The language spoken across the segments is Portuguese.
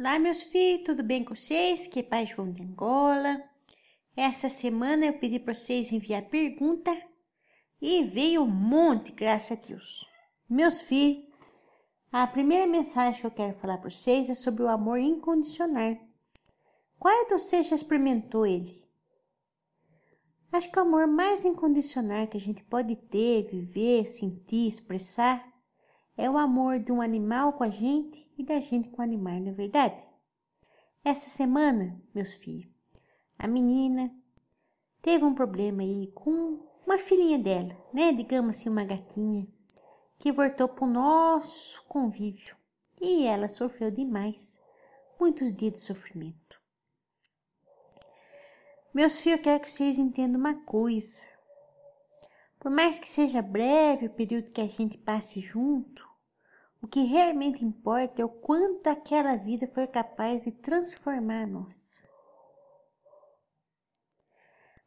Olá, meus filhos, tudo bem com vocês? Que é Pai João de Angola. Essa semana eu pedi para vocês enviar pergunta e veio um monte, graças a Deus. Meus filhos, a primeira mensagem que eu quero falar para vocês é sobre o amor incondicional. Qual de vocês já experimentou ele? Acho que o amor mais incondicional que a gente pode ter, viver, sentir, expressar é o amor de um animal com a gente e da gente com o animal, não é verdade? Essa semana, meus filhos, a menina teve um problema aí com uma filhinha dela, né? Digamos assim, uma gatinha, que voltou para o nosso convívio e ela sofreu demais, muitos dias de sofrimento. Meus filhos, eu quero que vocês entendam uma coisa. Por mais que seja breve o período que a gente passe junto, o que realmente importa é o quanto aquela vida foi capaz de transformar a nossa.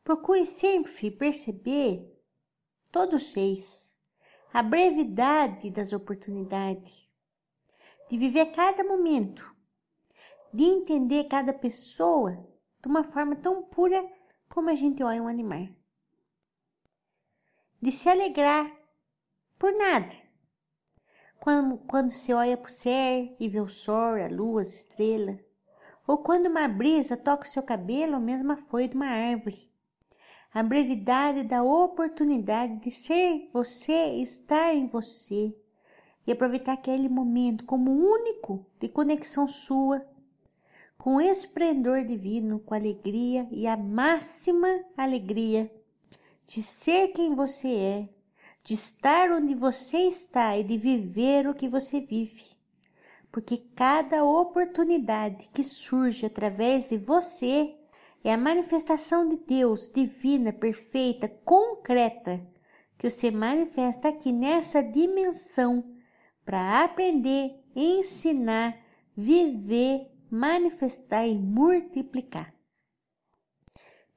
Procure sempre perceber, todos vocês, a brevidade das oportunidades, de viver cada momento, de entender cada pessoa de uma forma tão pura como a gente olha um animal. De se alegrar por nada quando, se olha para o céu e vê o sol, a lua, as estrelas, ou quando uma brisa toca o seu cabelo, ou mesmo a folha de uma árvore. A brevidade da oportunidade de ser você, estar em você. E aproveitar aquele momento como único de conexão sua com esplendor divino, com alegria e a máxima alegria de ser quem você é de estar onde você está e de viver o que você vive. Porque cada oportunidade que surge através de você é a manifestação de Deus divina, perfeita, concreta, que você manifesta aqui nessa dimensão para aprender, ensinar, viver, manifestar e multiplicar.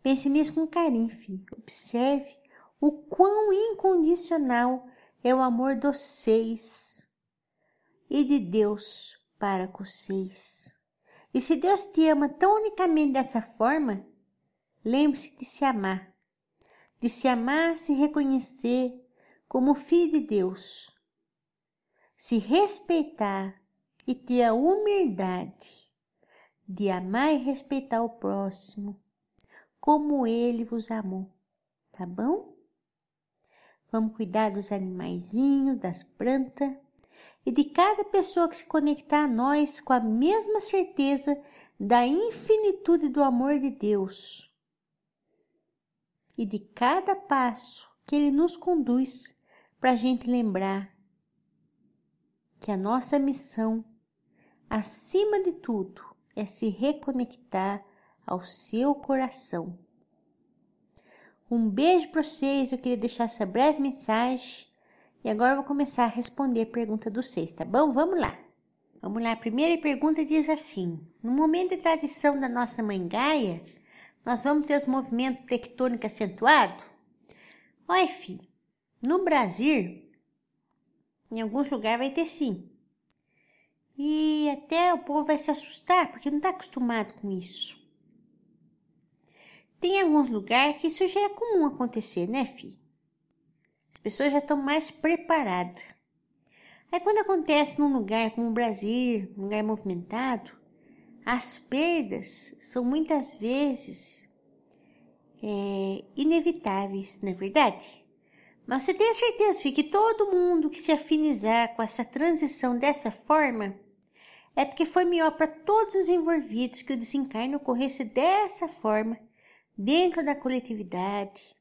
Pense nisso com carinho, filho. Observe o quão incondicional é o amor dos seis e de Deus para com vocês. E se Deus te ama tão unicamente dessa forma, lembre-se de se amar, de se amar, se reconhecer como filho de Deus, se respeitar e ter a humildade de amar e respeitar o próximo como ele vos amou, tá bom? Vamos cuidar dos animaizinhos, das plantas e de cada pessoa que se conectar a nós com a mesma certeza da infinitude do amor de Deus e de cada passo que Ele nos conduz para a gente lembrar que a nossa missão, acima de tudo, é se reconectar ao seu coração um beijo para vocês, eu queria deixar essa breve mensagem e agora eu vou começar a responder a pergunta do vocês, tá bom? Vamos lá. Vamos lá, a primeira pergunta diz assim: No momento de tradição da nossa mãe Gaia, nós vamos ter os movimentos tectônicos acentuados? Olha, filho, no Brasil, em alguns lugares vai ter sim. E até o povo vai se assustar, porque não está acostumado com isso. Tem alguns lugares que isso já é comum acontecer, né, filho? As pessoas já estão mais preparadas. Aí quando acontece num lugar como o Brasil, um lugar movimentado, as perdas são muitas vezes é, inevitáveis, não é verdade? Mas você tem a certeza, filho, que todo mundo que se afinizar com essa transição dessa forma é porque foi melhor para todos os envolvidos que o desencarne ocorresse dessa forma dentro da coletividade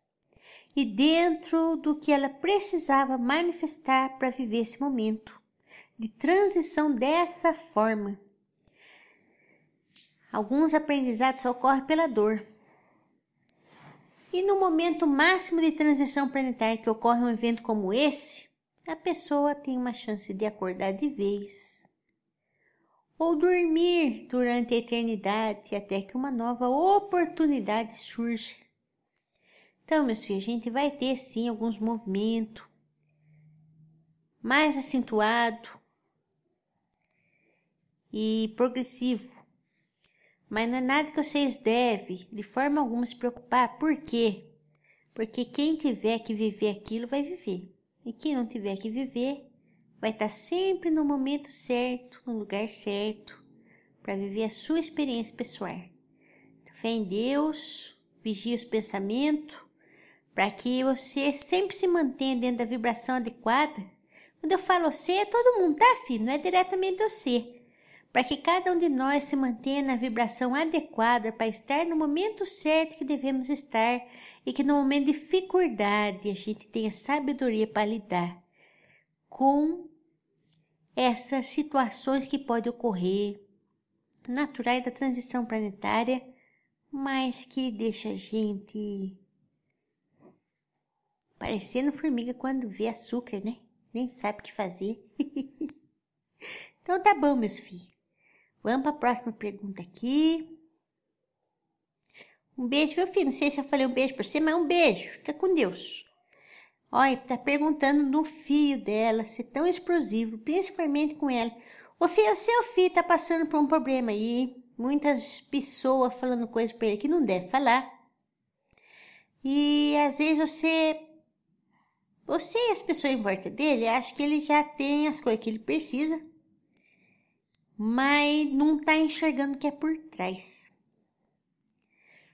e dentro do que ela precisava manifestar para viver esse momento de transição dessa forma. Alguns aprendizados ocorrem pela dor. E no momento máximo de transição planetária que ocorre um evento como esse, a pessoa tem uma chance de acordar de vez ou dormir durante a eternidade até que uma nova oportunidade surja. Então, meus filhos, a gente vai ter sim alguns movimentos mais acentuado. e progressivo. Mas não é nada que vocês devem, de forma alguma, se preocupar. Por quê? Porque quem tiver que viver aquilo vai viver. E quem não tiver que viver vai estar sempre no momento certo, no lugar certo, para viver a sua experiência pessoal. Então, fé em Deus, vigie os pensamentos, para que você sempre se mantenha dentro da vibração adequada. Quando eu falo você, é todo mundo, tá, filho? Não é diretamente você para que cada um de nós se mantenha na vibração adequada para estar no momento certo que devemos estar e que no momento de dificuldade a gente tenha sabedoria para lidar com essas situações que podem ocorrer naturais da transição planetária, mas que deixa a gente parecendo formiga quando vê açúcar, né? Nem sabe o que fazer. então tá bom, meus filhos. Vamos para a próxima pergunta aqui. Um beijo, meu filho. Não sei se eu falei um beijo para você, mas um beijo. Fica com Deus. Olha, tá perguntando no fio dela se é tão explosivo, principalmente com ela. O filho, seu filho tá passando por um problema aí. Muitas pessoas falando coisas para ele que não deve falar. E às vezes você você e as pessoas em volta dele acham que ele já tem as coisas que ele precisa mas não está enxergando o que é por trás.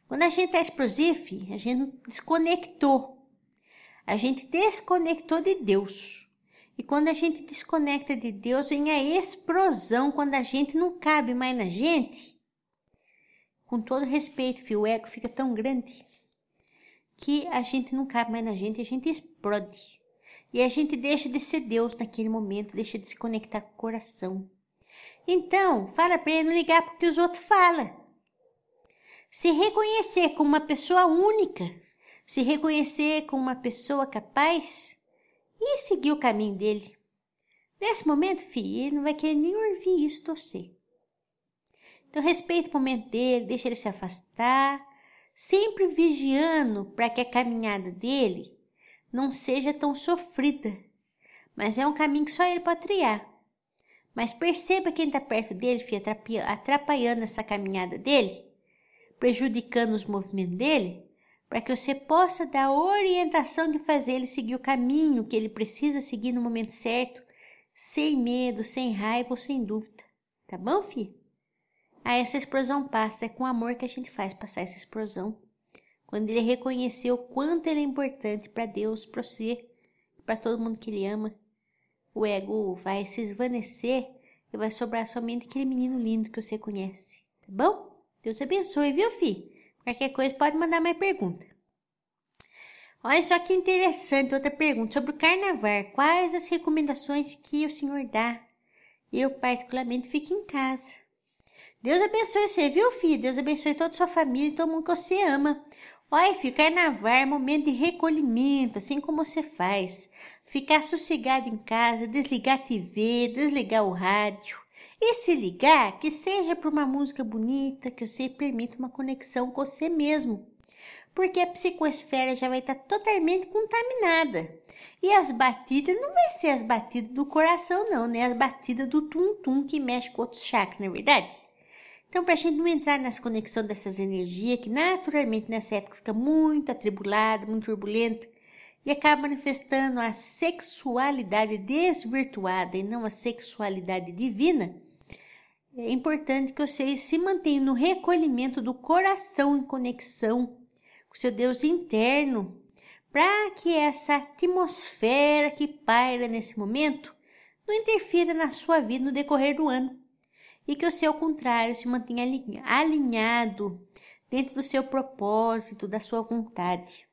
Quando a gente está explosivo, a gente desconectou. A gente desconectou de Deus. E quando a gente desconecta de Deus, vem a explosão quando a gente não cabe mais na gente. Com todo respeito, filho, o ego fica tão grande que a gente não cabe mais na gente a gente explode. E a gente deixa de ser Deus naquele momento, deixa de se conectar com o coração. Então, fala para ele não ligar porque os outros falam. Se reconhecer como uma pessoa única, se reconhecer como uma pessoa capaz e seguir o caminho dele. Nesse momento, filho, ele não vai querer nem ouvir isso você. Então, respeita o momento dele, deixa ele se afastar, sempre vigiando para que a caminhada dele não seja tão sofrida. Mas é um caminho que só ele pode triar. Mas perceba quem está perto dele, filha, atrapalhando essa caminhada dele, prejudicando os movimentos dele, para que você possa dar orientação de fazer ele seguir o caminho que ele precisa seguir no momento certo, sem medo, sem raiva ou sem dúvida. Tá bom, filha? Ah, essa explosão passa, é com amor que a gente faz passar essa explosão. Quando ele reconheceu o quanto ele é importante para Deus, para você, para todo mundo que ele ama o ego vai se esvanecer e vai sobrar somente aquele menino lindo que você conhece, tá bom? Deus abençoe, viu, fi? Qualquer coisa pode mandar mais pergunta. Olha só que interessante, outra pergunta sobre o carnaval. Quais as recomendações que o senhor dá? Eu, particularmente, fico em casa. Deus abençoe você, viu, filho? Deus abençoe toda a sua família e todo mundo que você ama. Olha, filho, carnaval é momento de recolhimento, assim como você faz ficar sossegado em casa, desligar a TV, desligar o rádio. E se ligar, que seja por uma música bonita, que você permita uma conexão com você mesmo. Porque a psicosfera já vai estar totalmente contaminada. E as batidas não vai ser as batidas do coração, não, né? As batidas do tum-tum que mexe com outros chakras, não é verdade? Então, para a gente não entrar nessa conexão dessas energias, que naturalmente nessa época fica muito atribulada, muito turbulenta, e acaba manifestando a sexualidade desvirtuada e não a sexualidade divina, é importante que vocês se mantenham no recolhimento do coração em conexão com seu Deus interno, para que essa atmosfera que paira nesse momento não interfira na sua vida no decorrer do ano e que o seu contrário se mantenha alinhado dentro do seu propósito, da sua vontade.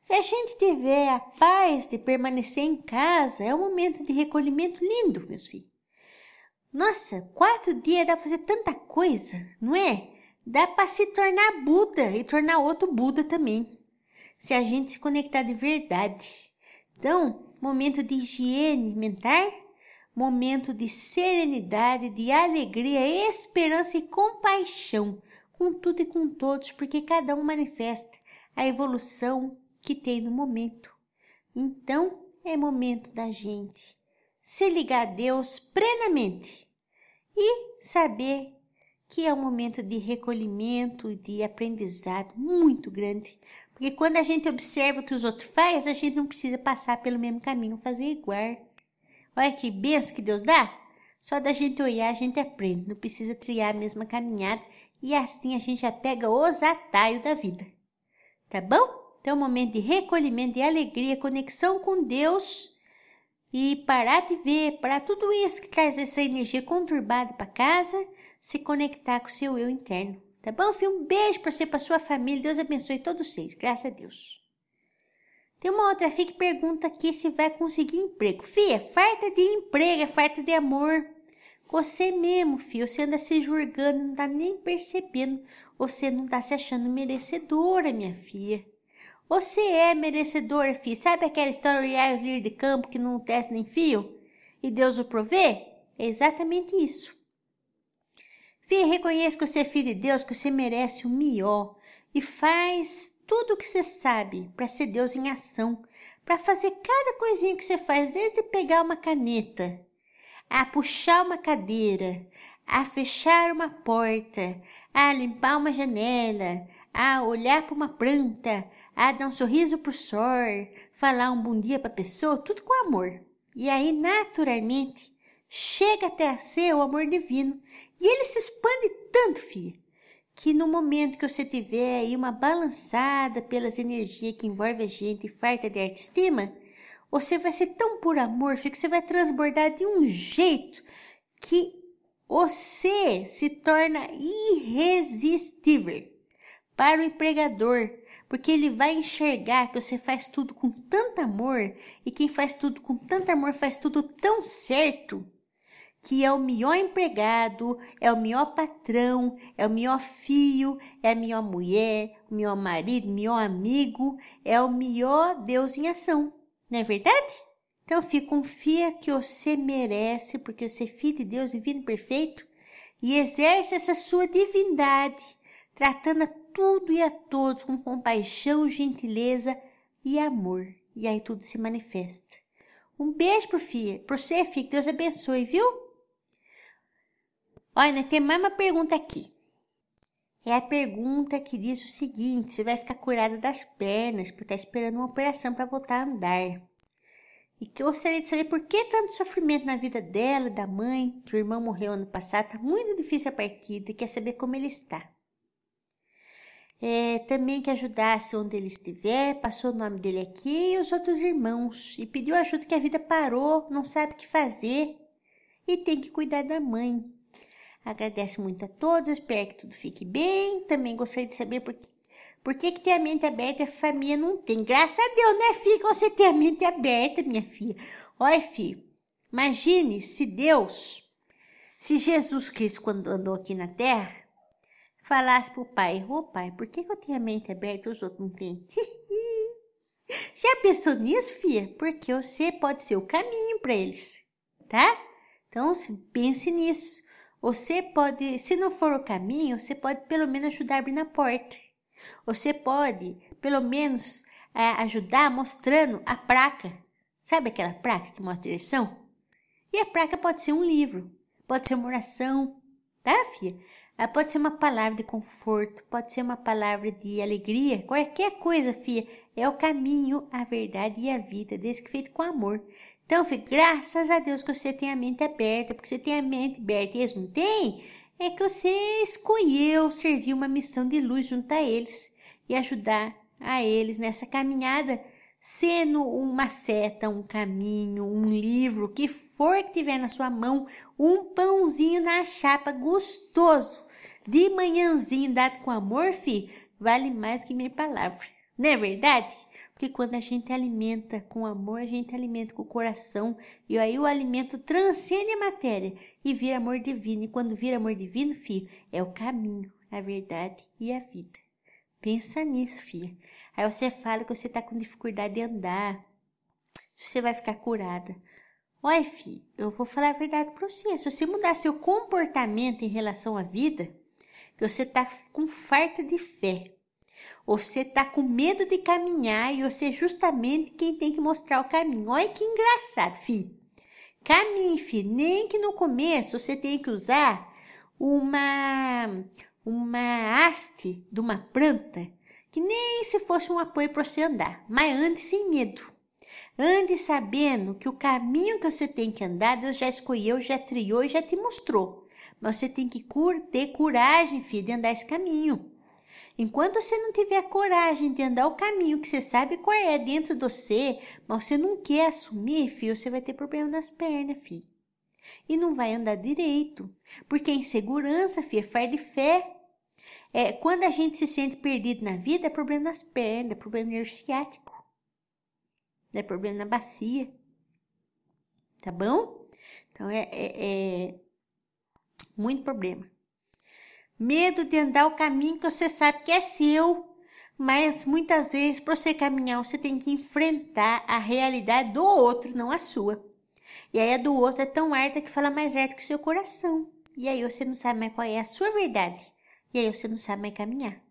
Se a gente tiver a paz de permanecer em casa, é um momento de recolhimento lindo, meus filhos. Nossa, quatro dias dá para fazer tanta coisa, não é? Dá para se tornar Buda e tornar outro Buda também, se a gente se conectar de verdade. Então, momento de higiene mental, momento de serenidade, de alegria, esperança e compaixão com tudo e com todos, porque cada um manifesta a evolução que tem no momento. Então é momento da gente se ligar a Deus plenamente e saber que é um momento de recolhimento, de aprendizado muito grande. Porque quando a gente observa o que os outros fazem, a gente não precisa passar pelo mesmo caminho, fazer igual. Olha que benção que Deus dá. Só da gente olhar, a gente aprende. Não precisa triar a mesma caminhada. E assim a gente já pega os atalhos da vida. Tá bom? Então, um momento de recolhimento, de alegria, conexão com Deus e parar de ver, para tudo isso que traz essa energia conturbada para casa, se conectar com o seu eu interno. Tá bom, filho? Um beijo para você, para sua família. Deus abençoe todos vocês. Graças a Deus. Tem uma outra filha que pergunta aqui se vai conseguir emprego. Fia, farta de emprego, é farta de amor. Você mesmo, filho, você anda se julgando, não tá nem percebendo. Você não tá se achando merecedora, minha filha. Você é merecedora, filho. Sabe aquela história de líder de campo que não tece nem fio? E Deus o provê? É exatamente isso. Filha, reconheça que você é filho de Deus, que você merece o melhor. E faz tudo o que você sabe para ser Deus em ação. Para fazer cada coisinha que você faz, desde pegar uma caneta, a puxar uma cadeira, a fechar uma porta, a limpar uma janela, a olhar para uma planta, a dar um sorriso pro sol, falar um bom dia pra pessoa, tudo com amor. E aí, naturalmente, chega até a ser o amor divino. E ele se expande tanto, filha, que no momento que você tiver aí uma balançada pelas energias que envolve a gente e farta de autoestima, você vai ser tão por amor, filha, que você vai transbordar de um jeito que você se torna irresistível para o empregador, porque ele vai enxergar que você faz tudo com tanto amor e quem faz tudo com tanto amor faz tudo tão certo que é o melhor empregado, é o melhor patrão, é o melhor filho, é a melhor mulher, o melhor marido, o melhor amigo, é o melhor Deus em ação. Não é verdade? Então, filho, confia que você merece, porque você é filho de Deus divino perfeito, e exerce essa sua divindade, tratando a tudo e a todos com compaixão, gentileza e amor. E aí tudo se manifesta. Um beijo pro Fia, pro você, Fia, que Deus abençoe, viu? Olha, tem mais uma pergunta aqui. É a pergunta que diz o seguinte: você vai ficar curada das pernas por estar esperando uma operação para voltar a andar. E que eu gostaria de saber por que tanto sofrimento na vida dela, da mãe, que o irmão morreu ano passado, tá muito difícil a partida e quer saber como ele está é, também que ajudasse onde ele estiver, passou o nome dele aqui e os outros irmãos, e pediu ajuda que a vida parou, não sabe o que fazer e tem que cuidar da mãe. Agradece muito a todos, espero que tudo fique bem. Também gostaria de saber por, por que, que tem a mente aberta e a família não tem. Graças a Deus, né, filha? Você tem a mente aberta, minha filha. Olha, filho, imagine se Deus, se Jesus Cristo, quando andou aqui na Terra, falasse pro pai, ô oh, pai, por que, que eu tenho a mente aberta e os outros não têm? Já pensou nisso, filha? Porque você pode ser o caminho para eles, tá? Então, pense nisso. Você pode, se não for o caminho, você pode pelo menos ajudar a abrir na porta. Você pode, pelo menos, é, ajudar mostrando a placa. Sabe aquela placa que mostra a direção? E a placa pode ser um livro, pode ser uma oração, tá, filha? Ah, pode ser uma palavra de conforto, pode ser uma palavra de alegria, qualquer coisa, filha. É o caminho, a verdade e a vida, desde que feito com amor. Então, filho, graças a Deus que você tem a mente aberta, porque você tem a mente aberta e eles não têm, é que você escolheu servir uma missão de luz junto a eles e ajudar a eles nessa caminhada, sendo uma seta, um caminho, um livro, o que for que tiver na sua mão, um pãozinho na chapa gostoso de manhãzinho dado com amor, fi, vale mais que minha palavra. Não é verdade? Porque quando a gente alimenta com amor, a gente alimenta com o coração. E aí o alimento transcende a matéria e vira amor divino. E quando vira amor divino, filho, é o caminho, a verdade e a vida. Pensa nisso, filha. Aí você fala que você está com dificuldade de andar. Você vai ficar curada. Olha, filho, eu vou falar a verdade para você. Se você mudar seu comportamento em relação à vida, que você está com farta de fé. Você está com medo de caminhar e você é justamente quem tem que mostrar o caminho. Olha que engraçado, filho. Caminhe, filho. Nem que no começo você tenha que usar uma, uma haste de uma planta, que nem se fosse um apoio para você andar, mas ande sem medo. Ande sabendo que o caminho que você tem que andar, Deus já escolheu, já triou e já te mostrou. Mas você tem que ter coragem, filho, de andar esse caminho. Enquanto você não tiver coragem de andar o caminho que você sabe qual é dentro de você, mas você não quer assumir, filho, você vai ter problema nas pernas, filho. E não vai andar direito. Porque a insegurança, filho, é faz de fé. É, quando a gente se sente perdido na vida, é problema nas pernas, é problema nervo ciático. É problema na bacia. Tá bom? Então é, é, é muito problema. Medo de andar o caminho que você sabe que é seu, mas muitas vezes para você caminhar você tem que enfrentar a realidade do outro, não a sua. E aí a do outro é tão alta que fala mais alto que o seu coração. E aí você não sabe mais qual é a sua verdade. E aí você não sabe mais caminhar.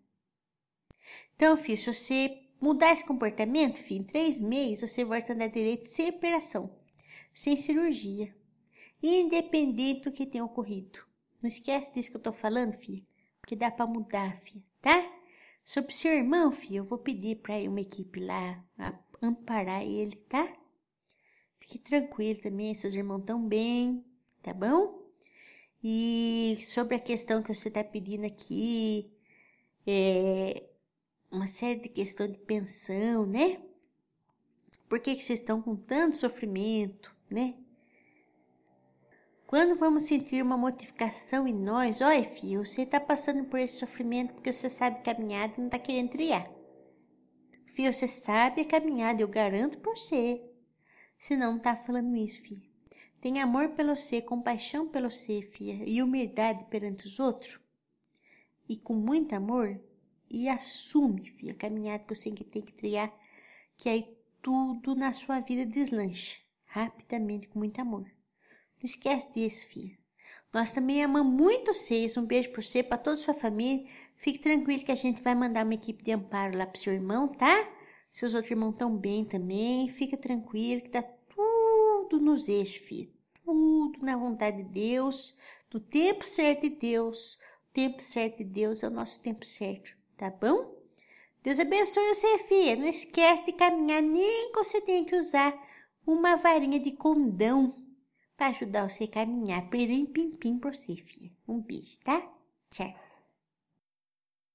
Então, filho, se você mudar esse comportamento, filho, em três meses você volta a andar direito sem operação, sem cirurgia, independente do que tenha ocorrido. Não esquece disso que eu tô falando, filha, porque dá para mudar, filha, tá? Sobre seu irmão, filha, eu vou pedir para uma equipe lá amparar ele, tá? Fique tranquilo também, seus irmãos tão bem, tá bom? E sobre a questão que você tá pedindo aqui, é uma série de questões de pensão, né? Por que, que vocês estão com tanto sofrimento, né? Quando vamos sentir uma modificação em nós, olha filho, você está passando por esse sofrimento porque você sabe caminhar e não está querendo triar. Filho, você sabe a caminhada, eu garanto por você. Se não, não tá falando isso, filho. Tem amor pelo você, compaixão pelo você, filha, e humildade perante os outros. E com muito amor, e assume, filha, a caminhada que você tem que triar, que aí tudo na sua vida deslancha, rapidamente, com muito amor. Não esquece disso, filha. Nós também amamos muito vocês. Um beijo para você, para toda a sua família. Fique tranquilo que a gente vai mandar uma equipe de amparo lá pro seu irmão, tá? Seus outros irmãos estão bem também. Fica tranquilo que tá tudo nos eixos, filho. Tudo na vontade de Deus, do tempo certo de Deus. O tempo certo de Deus é o nosso tempo certo, tá bom? Deus abençoe você, filha. Não esquece de caminhar, nem que você tenha que usar uma varinha de condão para ajudar você a caminhar. Pirim, pim, pim por você, filha. Um beijo, tá? Tchau.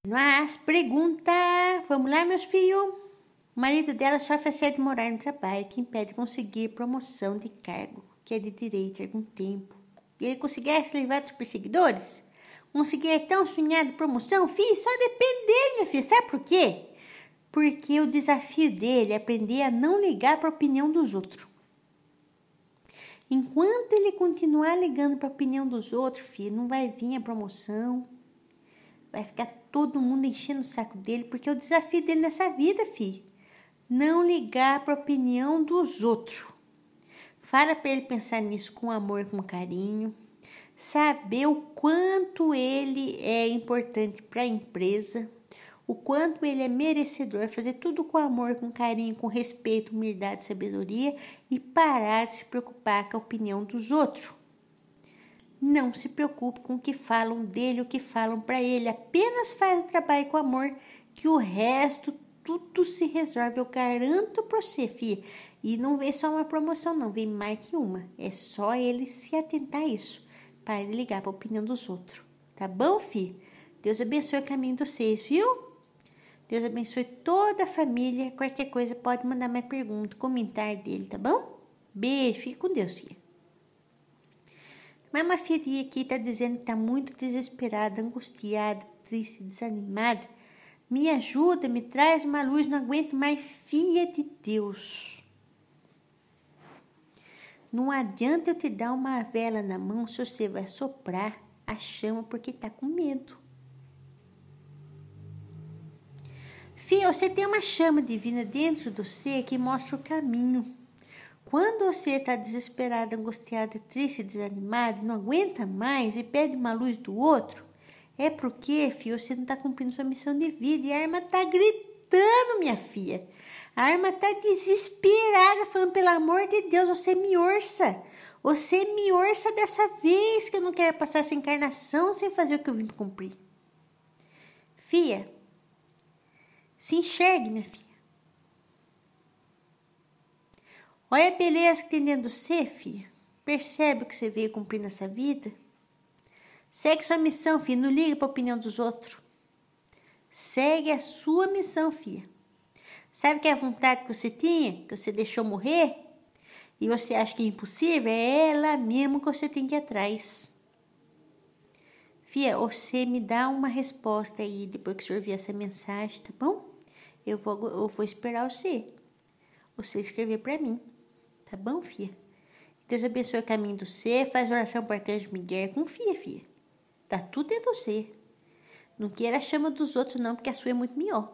Mas pergunta, vamos lá, meus filhos. O marido dela sofre assédio morar no trabalho que impede conseguir promoção de cargo, que é de direito há algum tempo. Ele conseguisse levar dos perseguidores? Conseguir tão sonhado promoção? Filho, só depende dele, minha filha. Sabe por quê? Porque o desafio dele é aprender a não ligar para a opinião dos outros. Enquanto ele continuar ligando para a opinião dos outros, filho, não vai vir a promoção. Vai ficar todo mundo enchendo o saco dele, porque é o desafio dele nessa vida, filho. Não ligar para a opinião dos outros. Fala para ele pensar nisso com amor, com carinho. Saber o quanto ele é importante para a empresa o quanto ele é merecedor, fazer tudo com amor, com carinho, com respeito, humildade, sabedoria e parar de se preocupar com a opinião dos outros. Não se preocupe com o que falam dele, o que falam para ele, apenas faz o trabalho com amor, que o resto tudo se resolve, eu garanto para você, filha. E não vem só uma promoção, não, vem mais que uma. É só ele se atentar a isso, para ligar para a opinião dos outros. Tá bom, filho? Deus abençoe o caminho dos seis, viu? Deus abençoe toda a família. Qualquer coisa pode mandar minha pergunta, comentar dele, tá bom? Beijo, fique com Deus, filha. Mas uma filha aqui está dizendo que está muito desesperada, angustiada, triste, desanimada. Me ajuda, me traz uma luz, não aguento mais, filha de Deus. Não adianta eu te dar uma vela na mão se você vai soprar a chama porque está com medo. Fia, você tem uma chama divina dentro do você que mostra o caminho. Quando você está desesperada, angustiada, triste, desanimada, não aguenta mais e pede uma luz do outro, é porque, filho, você não está cumprindo sua missão de vida e a arma está gritando, minha filha. A arma está desesperada, falando, pelo amor de Deus, você me orça. Você me orça dessa vez que eu não quero passar essa encarnação sem fazer o que eu vim cumprir. Fia, se enxergue, minha filha. Olha a beleza que tem dentro de você, filha. Percebe o que você veio cumprir nessa vida? Segue sua missão, filha. Não liga para a opinião dos outros. Segue a sua missão, filha. Sabe que é a vontade que você tinha, que você deixou morrer, e você acha que é impossível? É ela mesmo que você tem que ir atrás. Fia, você me dá uma resposta aí depois que o senhor vir essa mensagem, tá bom? Eu vou, eu vou esperar você. Você escrever para mim. Tá bom, fia? Deus abençoe o caminho do ser, faz oração para arcanjo Miguel. Confia, fia. Tá tudo dentro do ser. Não queira a chama dos outros, não, porque a sua é muito melhor.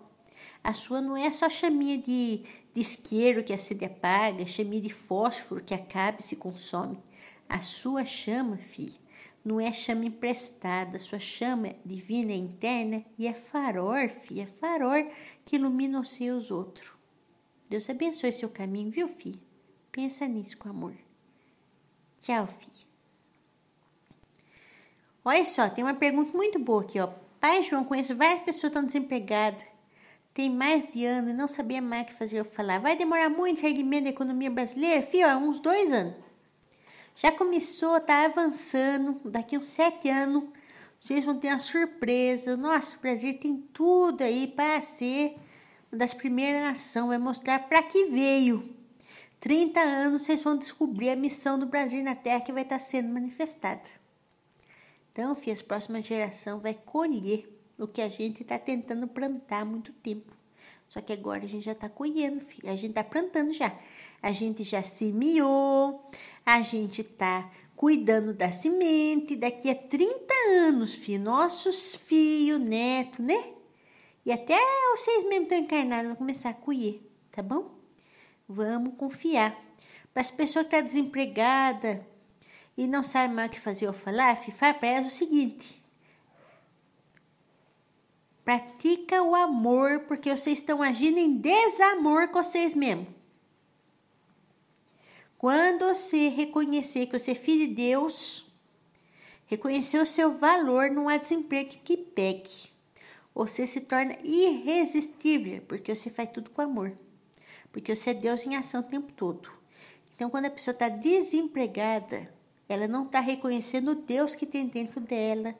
A sua não é só chaminha de, de isqueiro que acende e apaga, chaminha de fósforo que acaba e se consome. A sua chama, filha, não é chama emprestada, sua chama divina é interna e é farol, filha, é farol que ilumina os seus outros. Deus abençoe seu caminho, viu, filha? Pensa nisso com amor. Tchau, filha. Olha só, tem uma pergunta muito boa aqui, ó. Pai João, conheço várias pessoas que estão desempregadas. Tem mais de ano e não sabia mais o que fazer eu falar. Vai demorar muito o erguimento da economia brasileira? Fio, há uns dois anos. Já começou, tá avançando. Daqui uns sete anos, vocês vão ter uma surpresa. Nossa, o Brasil tem tudo aí para ser uma das primeiras nações. Vai mostrar para que veio. 30 anos vocês vão descobrir a missão do Brasil na Terra que vai estar sendo manifestada. Então, filha, as próximas gerações vai colher o que a gente está tentando plantar há muito tempo. Só que agora a gente já está colhendo, filha. A gente está plantando já. A gente já semeou, a gente está cuidando da semente. Daqui a 30 anos, filho, nossos filhos, netos, né? E até vocês mesmo estão encarnados, vão começar a colher, tá bom? Vamos confiar. Para as pessoas que estão tá desempregadas e não sabem mais o que fazer ou falar, fala para elas o seguinte: pratica o amor, porque vocês estão agindo em desamor com vocês mesmos. Quando você reconhecer que você é filho de Deus, reconhecer o seu valor, não há desemprego que pegue. Você se torna irresistível, porque você faz tudo com amor porque você é Deus em ação o tempo todo. Então, quando a pessoa está desempregada, ela não está reconhecendo o Deus que tem dentro dela,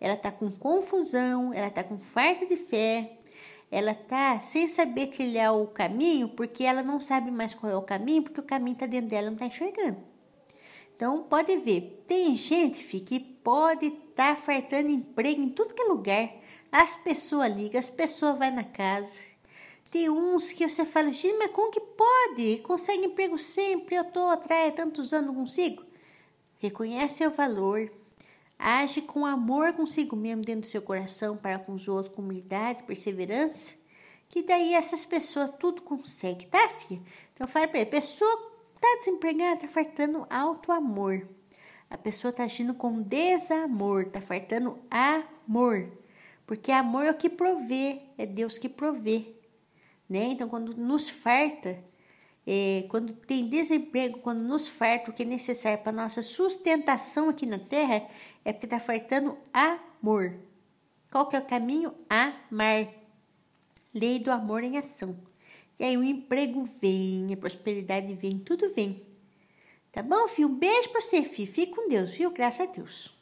ela está com confusão, ela está com falta de fé, ela está sem saber trilhar o caminho, porque ela não sabe mais qual é o caminho, porque o caminho está dentro dela, não está enxergando. Então, pode ver, tem gente fi, que pode estar tá fartando emprego em tudo que é lugar. As pessoas ligam, as pessoas vão na casa, tem uns que você fala, gente, mas como que pode? Consegue emprego sempre, eu estou atrás há tantos anos, não consigo. Reconhece seu valor, age com amor consigo mesmo dentro do seu coração, para com os outros, com humildade, perseverança, que daí essas pessoas tudo consegue, tá, filha? Então fala para ele, pessoa tá desempregada, tá faltando alto amor. A pessoa tá agindo com desamor, tá faltando amor. Porque amor é o que provê, é Deus que provê né? Então, quando nos farta, é, quando tem desemprego, quando nos farta o que é necessário para nossa sustentação aqui na Terra, é porque está faltando amor. Qual que é o caminho? Amar. Lei do amor em ação. E aí o emprego vem, a prosperidade vem, tudo vem. Tá bom, filho? Um beijo para você, filho. Fique com Deus, viu? Graças a Deus.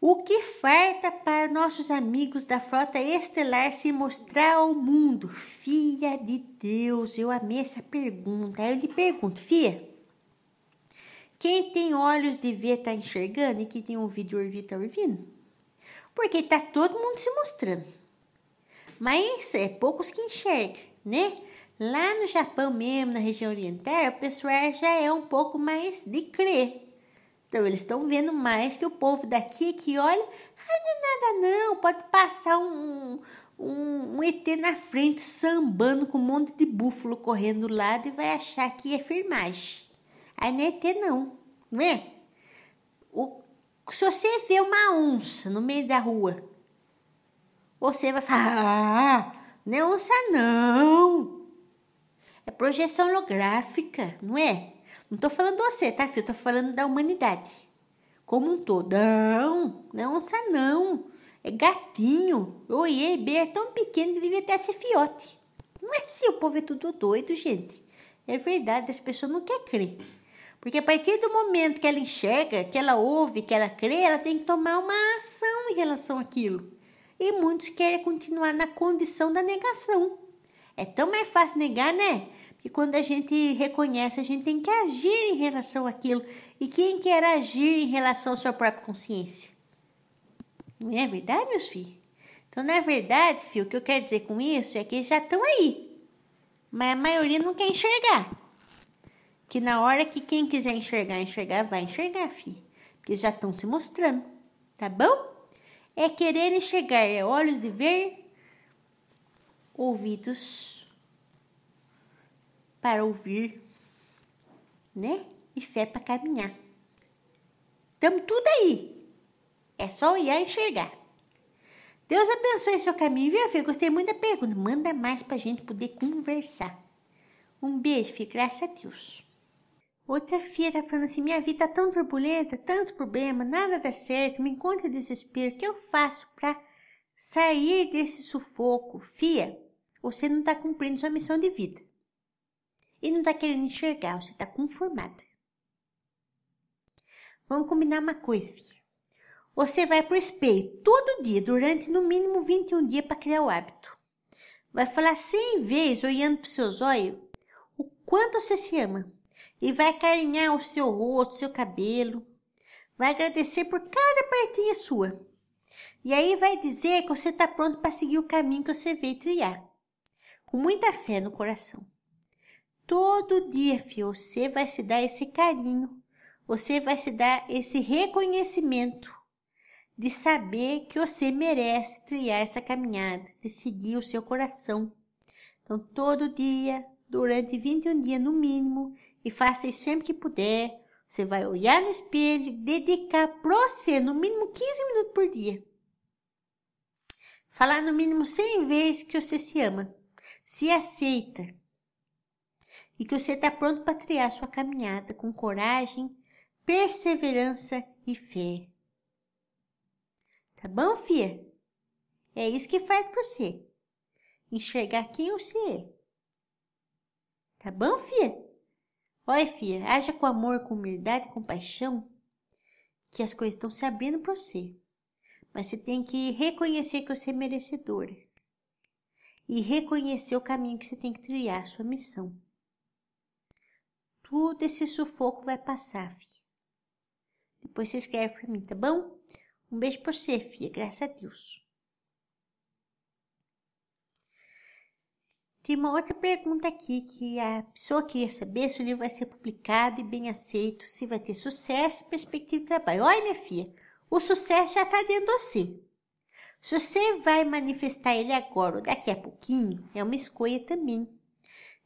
O que farta para nossos amigos da frota estelar se mostrar ao mundo? Filha de Deus, eu amei essa pergunta. Aí eu lhe pergunto, filha, quem tem olhos de ver está enxergando e quem tem ouvido de ouvir está ouvindo? Porque está todo mundo se mostrando. Mas é poucos que enxergam, né? Lá no Japão mesmo, na região oriental, o pessoal já é um pouco mais de crer. Então, eles estão vendo mais que o povo daqui que olha, ah, não é nada não, pode passar um, um, um ET na frente sambando com um monte de búfalo correndo do lado e vai achar que é firmagem. Aí não é ET não, não é? O, se você vê uma onça no meio da rua, você vai falar, ah, não é onça não. É projeção holográfica, não é? Não tô falando você, tá, filho? Tô falando da humanidade. Como um todo. Não, não é onça não. É gatinho. Oiê, bem, é tão pequeno que devia até ser fiote. Não é assim, o povo é tudo doido, gente. É verdade, as pessoas não querem crer. Porque a partir do momento que ela enxerga, que ela ouve, que ela crê, ela tem que tomar uma ação em relação àquilo. E muitos querem continuar na condição da negação. É tão mais fácil negar, né? Que quando a gente reconhece, a gente tem que agir em relação àquilo. E quem quer agir em relação à sua própria consciência? Não é verdade, meus filhos? Então, na verdade, filho, o que eu quero dizer com isso é que já estão aí. Mas a maioria não quer enxergar. Que na hora que quem quiser enxergar, enxergar, vai enxergar, filho. Porque já estão se mostrando, tá bom? É querer enxergar, é olhos de ver, ouvidos para ouvir, né? E fé para caminhar. Estamos tudo aí. É só olhar e enxergar. Deus abençoe seu caminho, viu, filho? Gostei muito da pergunta. Manda mais para a gente poder conversar. Um beijo, filho. Graças a Deus. Outra filha tá falando assim: minha vida tá tão turbulenta, tanto problema, nada dá certo, me encontra desespero. O que eu faço para sair desse sufoco? Fia, você não está cumprindo sua missão de vida e não está querendo enxergar, você está conformada. Vamos combinar uma coisa, filha. Você vai pro espelho todo dia, durante no mínimo 21 dias para criar o hábito. Vai falar 100 vezes, olhando para seus olhos, o quanto você se ama. E vai carinhar o seu rosto, seu cabelo. Vai agradecer por cada partinha sua. E aí vai dizer que você está pronto para seguir o caminho que você veio trilhar. Com muita fé no coração. Todo dia, filho, você vai se dar esse carinho, você vai se dar esse reconhecimento de saber que você merece trilhar essa caminhada, de seguir o seu coração. Então, todo dia, durante 21 dias no mínimo, e faça isso sempre que puder, você vai olhar no espelho e dedicar para você no mínimo 15 minutos por dia. Falar no mínimo 100 vezes que você se ama, se aceita, e que você está pronto para criar sua caminhada com coragem, perseverança e fé. Tá bom, fia? É isso que faz para você. Enxergar quem você é. Tá bom, fia? Olha, fia, haja com amor, com humildade e compaixão, que as coisas estão se abrindo para você. Mas você tem que reconhecer que você é merecedora. E reconhecer o caminho que você tem que trilhar, a sua missão. Tudo esse sufoco vai passar, filha. Depois você escreve para mim, tá bom? Um beijo por você, filha. Graças a Deus. Tem uma outra pergunta aqui que a pessoa queria saber se o livro vai ser publicado e bem aceito, se vai ter sucesso e perspectiva de trabalho. Olha, minha filha, o sucesso já está dentro de você. Se você vai manifestar ele agora ou daqui a pouquinho, é uma escolha também.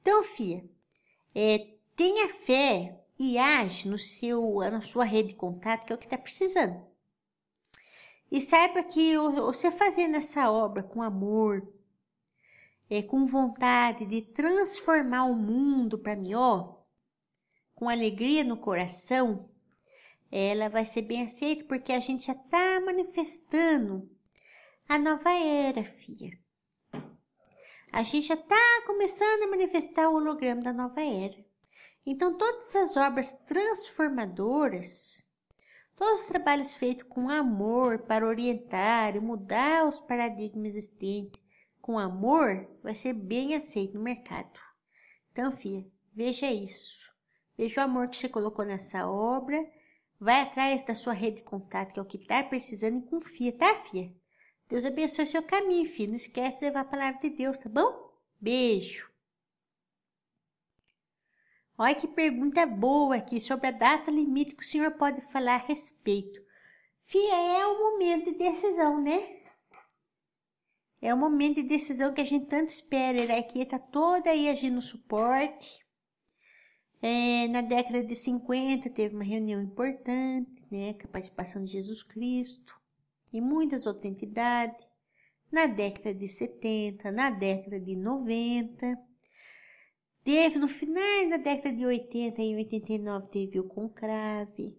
Então, filha, é, Tenha fé e age no seu, na sua rede de contato, que é o que está precisando. E saiba que você fazendo essa obra com amor, é, com vontade de transformar o mundo para melhor, com alegria no coração, ela vai ser bem aceita porque a gente já está manifestando a nova era, filha. A gente já está começando a manifestar o holograma da nova era. Então, todas as obras transformadoras, todos os trabalhos feitos com amor para orientar e mudar os paradigmas existentes com amor, vai ser bem aceito no mercado. Então, filha, veja isso. Veja o amor que você colocou nessa obra. Vai atrás da sua rede de contato, que é o que está precisando, e confia, tá, filha? Deus abençoe seu caminho, filho. Não esquece de levar a palavra de Deus, tá bom? Beijo! Olha que pergunta boa aqui sobre a data limite que o senhor pode falar a respeito. Fia, é o momento de decisão, né? É o momento de decisão que a gente tanto espera. A hierarquia está toda aí agindo suporte. É, na década de 50 teve uma reunião importante, né, com a participação de Jesus Cristo e muitas outras entidades. Na década de 70, na década de 90, Teve no final da década de 80 em 89 teve o conclave,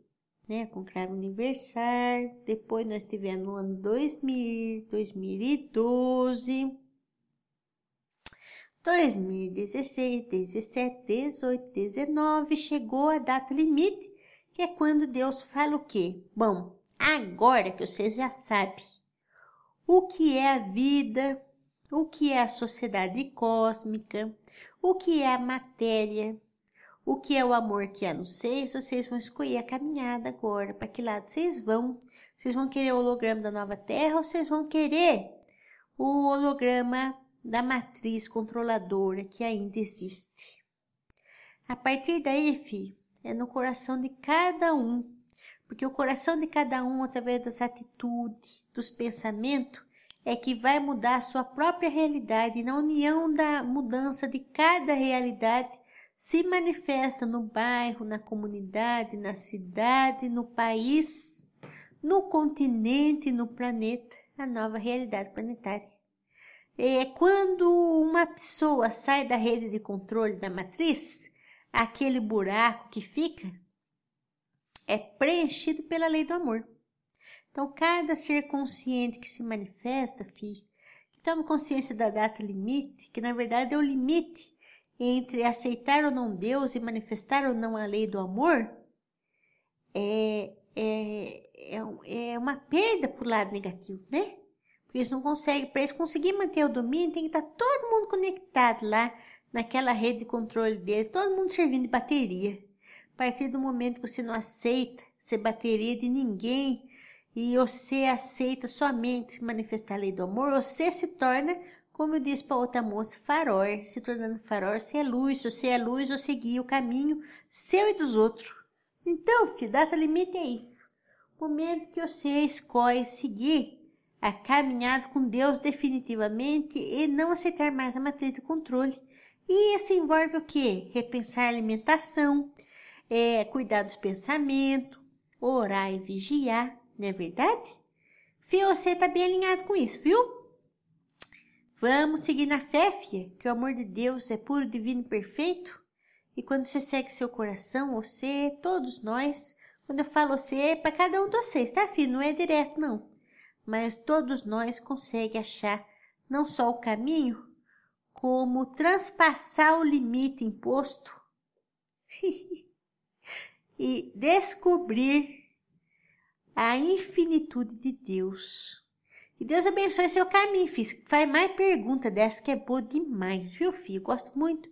né? Conclave universal. Depois nós tivemos no ano 2000, 2012, 2016, 17, 18, 19 chegou a data limite, que é quando Deus fala o quê? Bom, agora que vocês já sabem o que é a vida, o que é a sociedade cósmica, o que é a matéria, o que é o amor que há no seio, vocês vão escolher a caminhada agora, para que lado vocês vão. Vocês vão querer o holograma da nova Terra ou vocês vão querer o holograma da matriz controladora que ainda existe. A partir daí, filho, é no coração de cada um, porque o coração de cada um, através das atitudes, dos pensamentos, é que vai mudar a sua própria realidade. Na união da mudança de cada realidade, se manifesta no bairro, na comunidade, na cidade, no país, no continente, no planeta, a nova realidade planetária. É quando uma pessoa sai da rede de controle da matriz, aquele buraco que fica é preenchido pela lei do amor. Então, cada ser consciente que se manifesta, filho, que toma consciência da data limite, que na verdade é o limite entre aceitar ou não Deus e manifestar ou não a lei do amor, é, é, é, é uma perda para o lado negativo, né? Porque eles não conseguem, para eles conseguirem manter o domínio, tem que estar todo mundo conectado lá naquela rede de controle deles, todo mundo servindo de bateria. A partir do momento que você não aceita ser bateria de ninguém, e você aceita somente manifestar a lei do amor, você se torna, como eu disse para outra moça, farol. Se tornando farol, você é luz. Se é luz, você guia o caminho seu e dos outros. Então, filho, data limite é isso. O momento que você escolhe seguir a caminhada com Deus definitivamente e não aceitar mais a matriz de controle. E isso envolve o quê? Repensar a alimentação, é, cuidar dos pensamentos, orar e vigiar, não é verdade? Fio, você tá bem alinhado com isso, viu? Vamos seguir na fé, fia, que o amor de Deus é puro, divino e perfeito. E quando você segue seu coração, você, todos nós, quando eu falo você, é para cada um de vocês, tá, filho? Não é direto, não. Mas todos nós conseguem achar não só o caminho, como transpassar o limite imposto e descobrir a infinitude de Deus. E Deus abençoe seu caminho, filho. Faz mais pergunta dessa que é boa demais, viu, filho? Gosto muito.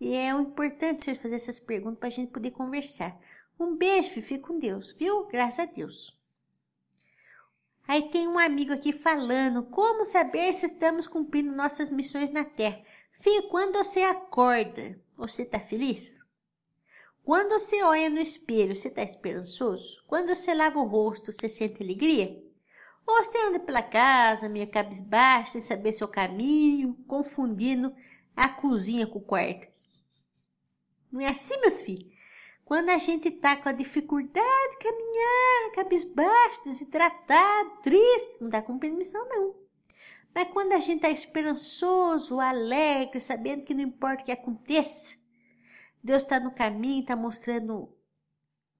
E é importante vocês fazerem essas perguntas para a gente poder conversar. Um beijo, filho. Fique com Deus, viu? Graças a Deus. Aí tem um amigo aqui falando como saber se estamos cumprindo nossas missões na Terra. Filho, quando você acorda, você está feliz? Quando você olha no espelho, você está esperançoso? Quando você lava o rosto, você sente alegria? Você anda pela casa, meio cabisbaixo, sem saber seu caminho, confundindo a cozinha com o quarto? Não é assim, meus filhos? Quando a gente tá com a dificuldade de caminhar, cabisbaixo, desidratado, triste, não dá cumprindo missão, não. Mas quando a gente tá esperançoso, alegre, sabendo que não importa o que aconteça, Deus está no caminho, está mostrando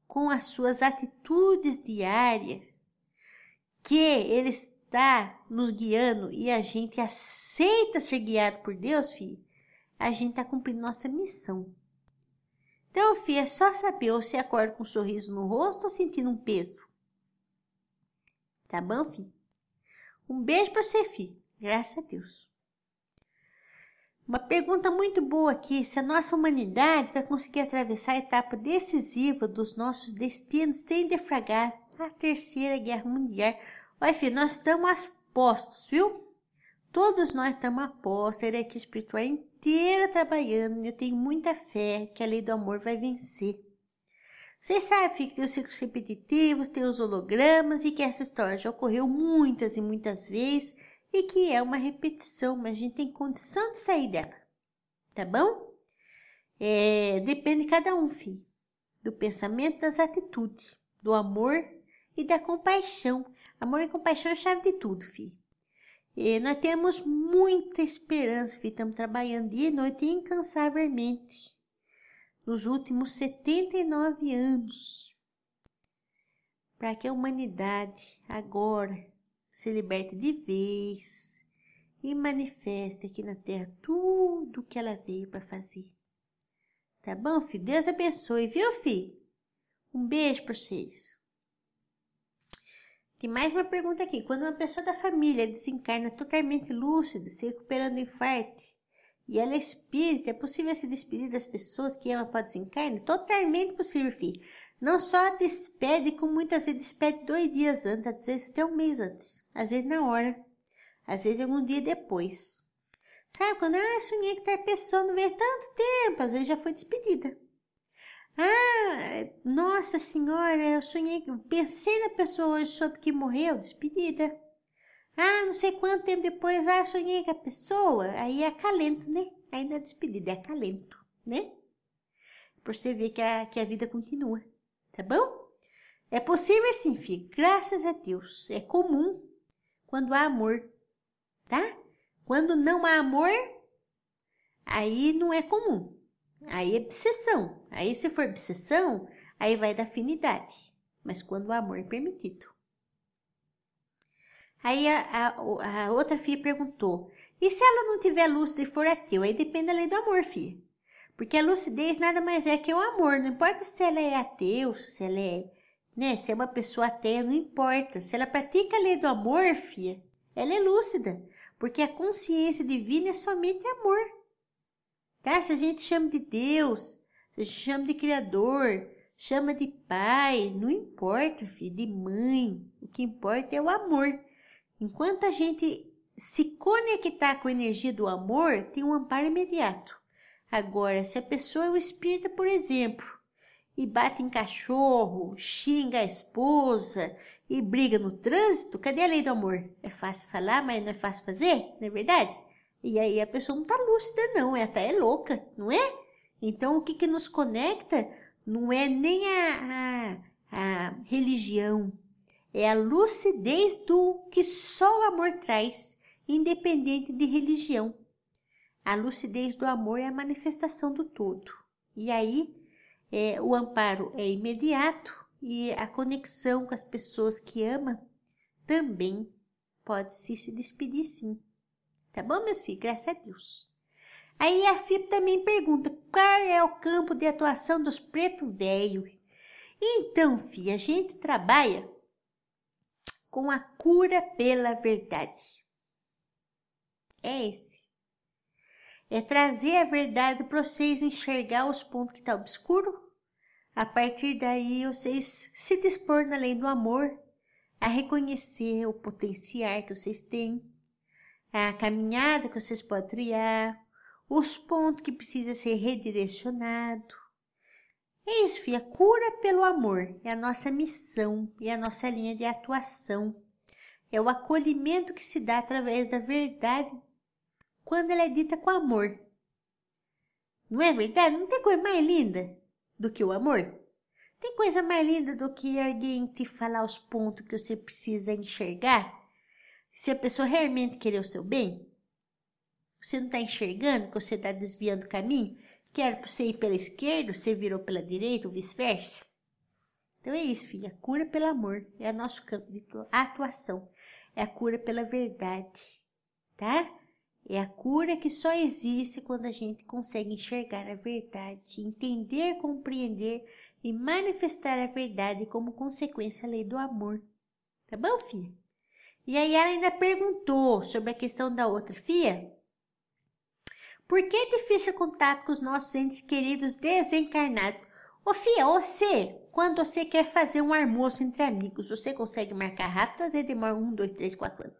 com as suas atitudes diárias que Ele está nos guiando e a gente aceita ser guiado por Deus, filho, a gente está cumprindo nossa missão. Então, filho, é só saber ou você acorda com um sorriso no rosto ou sentindo um peso. Tá bom, filho? Um beijo para você, filho. Graças a Deus. Uma pergunta muito boa aqui: se a nossa humanidade vai conseguir atravessar a etapa decisiva dos nossos destinos sem defragrar a Terceira Guerra Mundial. Olha, filho, nós estamos apostos, viu? Todos nós estamos apostos, a equipe espiritual inteira trabalhando eu tenho muita fé que a lei do amor vai vencer. Vocês sabem que tem os ciclos repetitivos, tem os hologramas e que essa história já ocorreu muitas e muitas vezes e que é uma repetição, mas a gente tem condição de sair dela, tá bom? É, depende de cada um, filho, do pensamento, das atitudes, do amor e da compaixão. Amor e compaixão é a chave de tudo, filho. E nós temos muita esperança, filho. Estamos trabalhando dia e noite incansavelmente. Nos últimos 79 anos. Para que a humanidade agora se liberte de vez e manifeste aqui na Terra tudo o que ela veio para fazer. Tá bom, filho? Deus abençoe, viu, filho? Um beijo para vocês. Tem mais uma pergunta aqui. Quando uma pessoa da família desencarna totalmente lúcida, se recuperando do infarto, e ela é espírita, é possível se despedir das pessoas que ama após desencarne? Totalmente possível, filho. Não só despede, como muitas vezes despede dois dias antes, às vezes até um mês antes. Às vezes na hora, às vezes algum dia depois. Sabe quando, ah, sonhei que tal pessoa não veio tanto tempo, às vezes já foi despedida. Ah, nossa senhora, eu sonhei, pensei na pessoa hoje, soube que morreu, despedida. Ah, não sei quanto tempo depois, ah, sonhei com a pessoa, aí é acalento, né? Aí não é despedida, é acalento, né? Por você ver que a, que a vida continua, tá bom? É possível sim, filho, graças a Deus. É comum quando há amor, tá? Quando não há amor, aí não é comum. Aí é obsessão. Aí se for obsessão, aí vai da afinidade. Mas quando o amor é permitido. Aí a, a, a outra filha perguntou, e se ela não tiver lúcida e for ateu? Aí depende da lei do amor, filha. Porque a lucidez nada mais é que o amor. Não importa se ela é ateu, se ela é, né, se é uma pessoa ateia, não importa. Se ela pratica a lei do amor, filha, ela é lúcida. Porque a consciência divina é somente amor. Tá? Se a gente chama de Deus, chama de Criador, chama de Pai, não importa, filho, de mãe. O que importa é o amor. Enquanto a gente se conectar com a energia do amor, tem um amparo imediato. Agora, se a pessoa é um espírita, por exemplo, e bate em cachorro, xinga a esposa e briga no trânsito, cadê a lei do amor? É fácil falar, mas não é fácil fazer, não é verdade? E aí a pessoa não tá lúcida, não, é até é louca, não é? Então o que, que nos conecta não é nem a, a, a religião, é a lucidez do que só o amor traz, independente de religião. A lucidez do amor é a manifestação do todo. E aí é, o amparo é imediato e a conexão com as pessoas que ama também pode se, se despedir sim. Tá bom, meus filhos? Graças a Deus. Aí a FIP também pergunta qual é o campo de atuação dos pretos velhos. Então, filha, a gente trabalha com a cura pela verdade. É esse. É trazer a verdade para vocês enxergar os pontos que estão tá obscuro. A partir daí, vocês se dispor na lei do amor, a reconhecer o potencial que vocês têm a caminhada que vocês podem triar, os pontos que precisa ser redirecionado. É isso, filha. Cura pelo amor é a nossa missão e a nossa linha de atuação. É o acolhimento que se dá através da verdade quando ela é dita com amor. Não é verdade? Não tem coisa mais linda do que o amor? Tem coisa mais linda do que alguém te falar os pontos que você precisa enxergar? Se a pessoa realmente querer o seu bem, você não está enxergando que você está desviando o caminho? Que era para você ir pela esquerda, você virou pela direita ou vice-versa? Então é isso, filha. Cura pelo amor. É o nosso campo de atuação. É a cura pela verdade. Tá? É a cura que só existe quando a gente consegue enxergar a verdade, entender, compreender e manifestar a verdade como consequência da lei do amor. Tá bom, filha? E aí ela ainda perguntou sobre a questão da outra filha. Por que é difícil contato com os nossos entes queridos desencarnados? Ô Fia, você, quando você quer fazer um almoço entre amigos, você consegue marcar rápido, às vezes demora um, dois, três, quatro anos.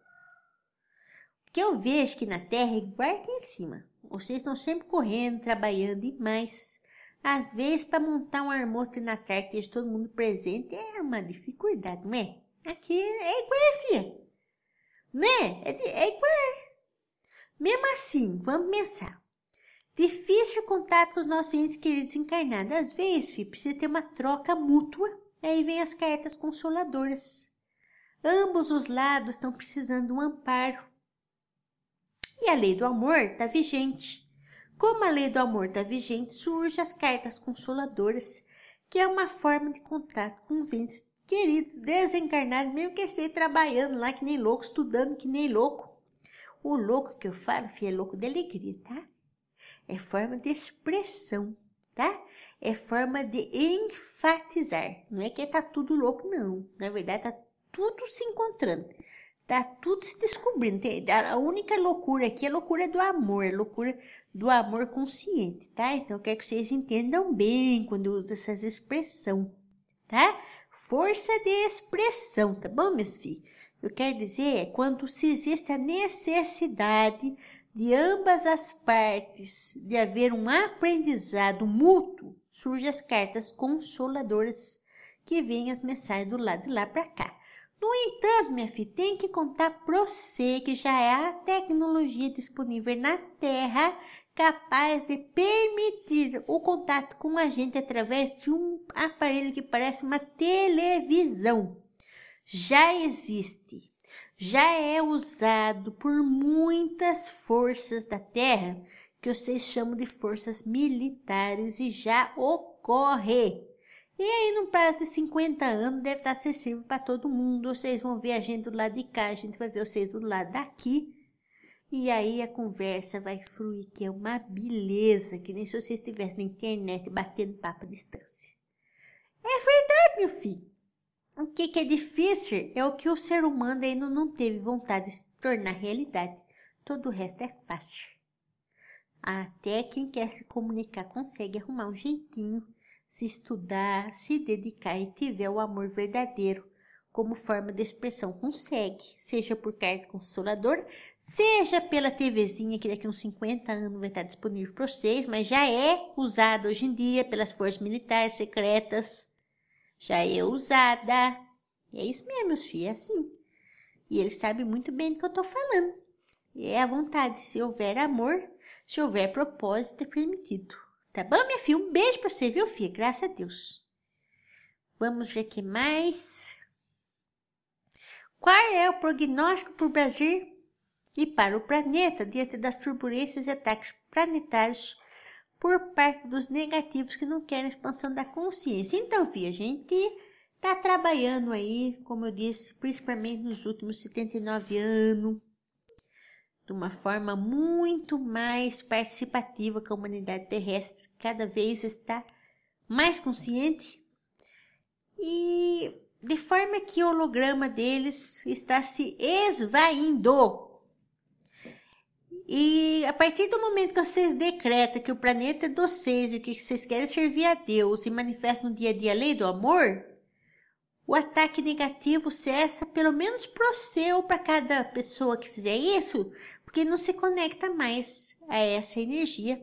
Porque eu vejo que na Terra é aqui em cima. Vocês estão sempre correndo, trabalhando demais. Às vezes, para montar um almoço na tarde, ter todo mundo presente, é uma dificuldade, não é? Aqui é igual, filha. Né? É, é igual. Mesmo assim, vamos pensar. Difícil contato com os nossos entes queridos encarnados. Às vezes, filho, precisa ter uma troca mútua. Aí vem as cartas consoladoras. Ambos os lados estão precisando de um amparo. E a lei do amor está vigente. Como a lei do amor está vigente, surgem as cartas consoladoras, que é uma forma de contato com os entes queridos desencarnados, mesmo que esteja trabalhando lá que nem louco, estudando que nem louco. O louco que eu falo, filho, é louco de alegria, tá? É forma de expressão, tá? É forma de enfatizar. Não é que tá tudo louco, não. Na verdade, tá tudo se encontrando. Tá tudo se descobrindo. A única loucura aqui é a loucura do amor, a loucura do amor consciente, tá? Então eu quero que vocês entendam bem quando eu uso essas expressões, tá? Força de expressão, tá bom, meus filhos? Eu quero dizer é quando se existe a necessidade de ambas as partes de haver um aprendizado mútuo, surgem as cartas consoladoras que vêm as mensagens do lado de lá para cá. No entanto, minha filha, tem que contar para você que já é a tecnologia disponível na Terra capaz de permitir o contato com a gente através de um aparelho que parece uma televisão. Já existe, já é usado por muitas forças da Terra, que vocês chamam de forças militares, e já ocorre. E aí, no prazo de 50 anos, deve estar acessível para todo mundo. Vocês vão ver a gente do lado de cá, a gente vai ver vocês do lado daqui. E aí a conversa vai fluir, que é uma beleza, que nem se você estivesse na internet batendo papo à distância. É verdade, meu filho. O que, que é difícil é o que o ser humano ainda não teve vontade de se tornar realidade. Todo o resto é fácil. Até quem quer se comunicar consegue arrumar um jeitinho se estudar, se dedicar e tiver o amor verdadeiro como forma de expressão, consegue, seja por carta consoladora, seja pela TVzinha que daqui a uns 50 anos vai estar disponível para vocês, mas já é usada hoje em dia pelas forças militares secretas, já é usada. E é isso mesmo, meus filhos, é assim. E ele sabe muito bem do que eu estou falando. É a vontade, se houver amor, se houver propósito, é permitido. Tá bom, minha filha? Um beijo pra você, viu, filha? Graças a Deus. Vamos ver que mais. Qual é o prognóstico para o Brasil e para o planeta diante das turbulências e ataques planetários por parte dos negativos que não querem a expansão da consciência? Então, filha, a gente está trabalhando aí, como eu disse, principalmente nos últimos 79 anos, de uma forma muito mais participativa que a humanidade terrestre cada vez está mais consciente e de forma que o holograma deles está se esvaindo. E a partir do momento que vocês decretam que o planeta é do seis e que vocês querem servir a Deus e manifestam no dia a dia a lei do amor, o ataque negativo cessa pelo menos pro seu para cada pessoa que fizer isso, porque não se conecta mais a essa energia.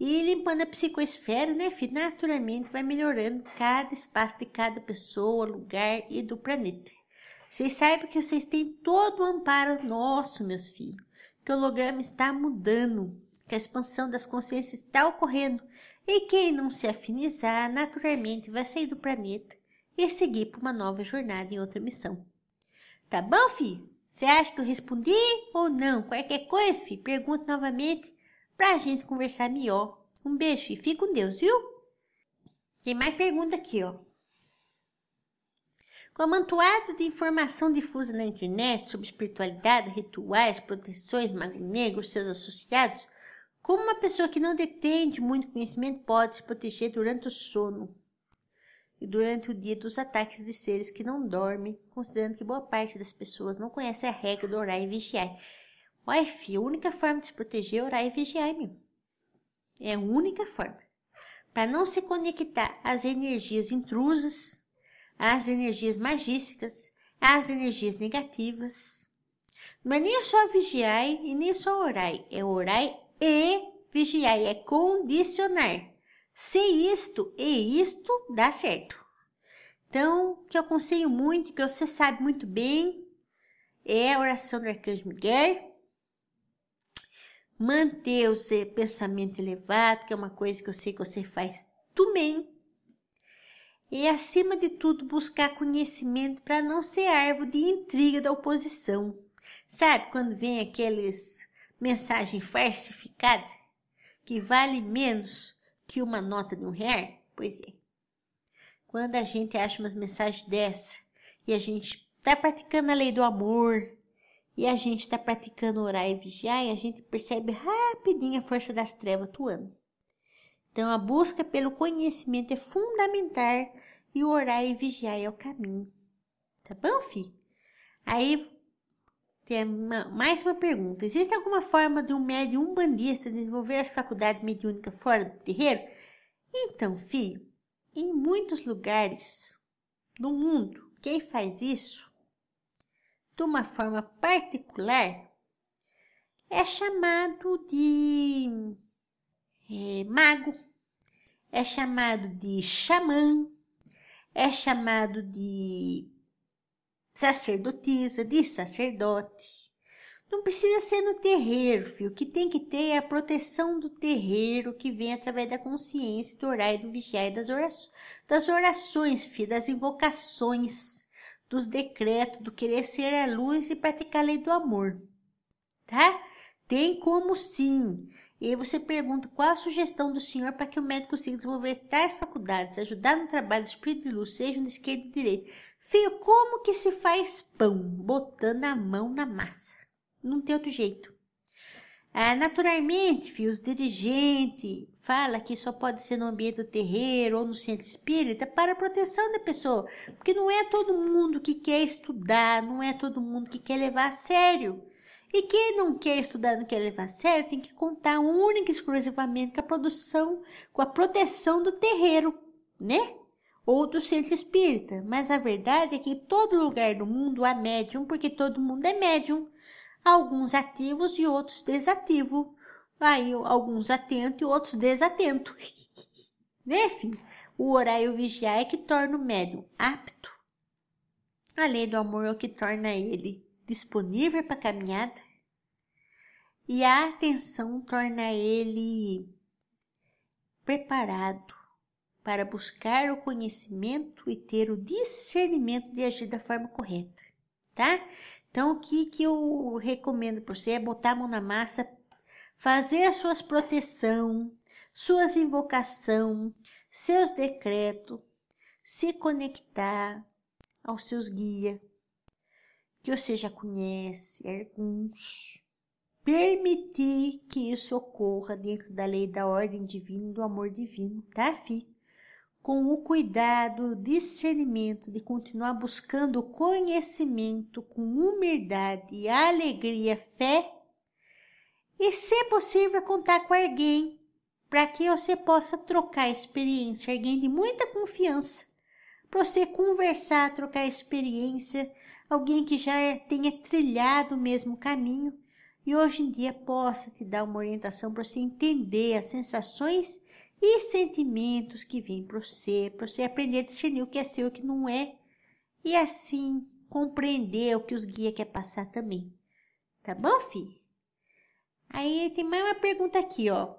E limpando a psicosfera, né, filho? Naturalmente vai melhorando cada espaço de cada pessoa, lugar e do planeta. Vocês saibam que vocês têm todo o amparo nosso, meus filhos. Que o holograma está mudando, que a expansão das consciências está ocorrendo. E quem não se afinizar, naturalmente vai sair do planeta e seguir para uma nova jornada em outra missão. Tá bom, filho? Você acha que eu respondi ou não? Qualquer coisa, filho, pergunta novamente pra gente conversar melhor. Um beijo, filho. Fique com Deus, viu? Tem mais pergunta aqui, ó. Com a amontoado de informação difusa na internet sobre espiritualidade, rituais, proteções, mago negro, seus associados, como uma pessoa que não detém de muito conhecimento pode se proteger durante o sono? e durante o dia dos ataques de seres que não dormem, considerando que boa parte das pessoas não conhece a regra do orar e vigiar. Olha, filho, a única forma de se proteger é orar e vigiar, meu. É a única forma. Para não se conectar às energias intrusas, às energias magísticas, às energias negativas. Não é nem só vigiar e nem só orar, é orar e vigiar, é condicionar. Se isto e isto dá certo. Então, que eu aconselho muito, que você sabe muito bem, é a oração do Arcanjo Miguel. Manter o seu pensamento elevado, que é uma coisa que eu sei que você faz também. E, acima de tudo, buscar conhecimento para não ser árvore de intriga da oposição. Sabe, quando vem aqueles mensagem falsificada que vale menos que uma nota de um real? Pois é. Quando a gente acha umas mensagens dessa e a gente está praticando a lei do amor e a gente está praticando orar e vigiar, e a gente percebe rapidinho a força das trevas atuando. Então, a busca pelo conhecimento é fundamental e o orar e vigiar é o caminho. Tá bom, fi? Aí, tem uma, mais uma pergunta. Existe alguma forma de um médium umbandista desenvolver as faculdades mediúnicas fora do terreiro? Então, filho, em muitos lugares no mundo, quem faz isso de uma forma particular é chamado de é, mago, é chamado de xamã, é chamado de sacerdotisa, de sacerdote. Não precisa ser no terreiro, filho. O que tem que ter é a proteção do terreiro que vem através da consciência, do orar e do vigiar e das orações, das orações, filho, das invocações, dos decretos, do querer ser a luz e praticar a lei do amor. Tá? Tem como sim. E aí você pergunta qual a sugestão do senhor para que o médico consiga desenvolver tais faculdades, ajudar no trabalho do espírito de luz, seja de esquerda e direita. Filho, como que se faz pão? Botando a mão na massa. Não tem outro jeito. Ah, naturalmente, os dirigentes fala que só pode ser no ambiente do terreiro ou no centro espírita para a proteção da pessoa, porque não é todo mundo que quer estudar, não é todo mundo que quer levar a sério. E quem não quer estudar, não quer levar a sério, tem que contar única e exclusivamente com a produção, com a proteção do terreiro, né? Ou do centro espírita. Mas a verdade é que em todo lugar do mundo há médium, porque todo mundo é médium. Alguns ativos e outros desativos. Aí alguns atentos e outros desatentos. né, filho? O orar e o vigiar é que torna o médium apto. A lei do amor é o que torna ele disponível para caminhada e a atenção torna ele preparado para buscar o conhecimento e ter o discernimento de agir da forma correta, tá? Então, o que, que eu recomendo para você é botar a mão na massa, fazer as suas proteção, suas invocação, seus decretos, se conectar aos seus guias, que você já conhece, alguns, permitir que isso ocorra dentro da lei da ordem divina do amor divino, tá, fi? Com o cuidado, o discernimento de continuar buscando conhecimento com humildade, alegria, fé e, se possível, contar com alguém para que você possa trocar experiência, alguém de muita confiança, para você conversar, trocar experiência, alguém que já tenha trilhado o mesmo caminho e hoje em dia possa te dar uma orientação para você entender as sensações e sentimentos que vêm para você, para você aprender a discernir o que é seu e o que não é, e assim compreender o que os guias quer passar também. Tá bom, fi? Aí tem mais uma pergunta aqui, ó.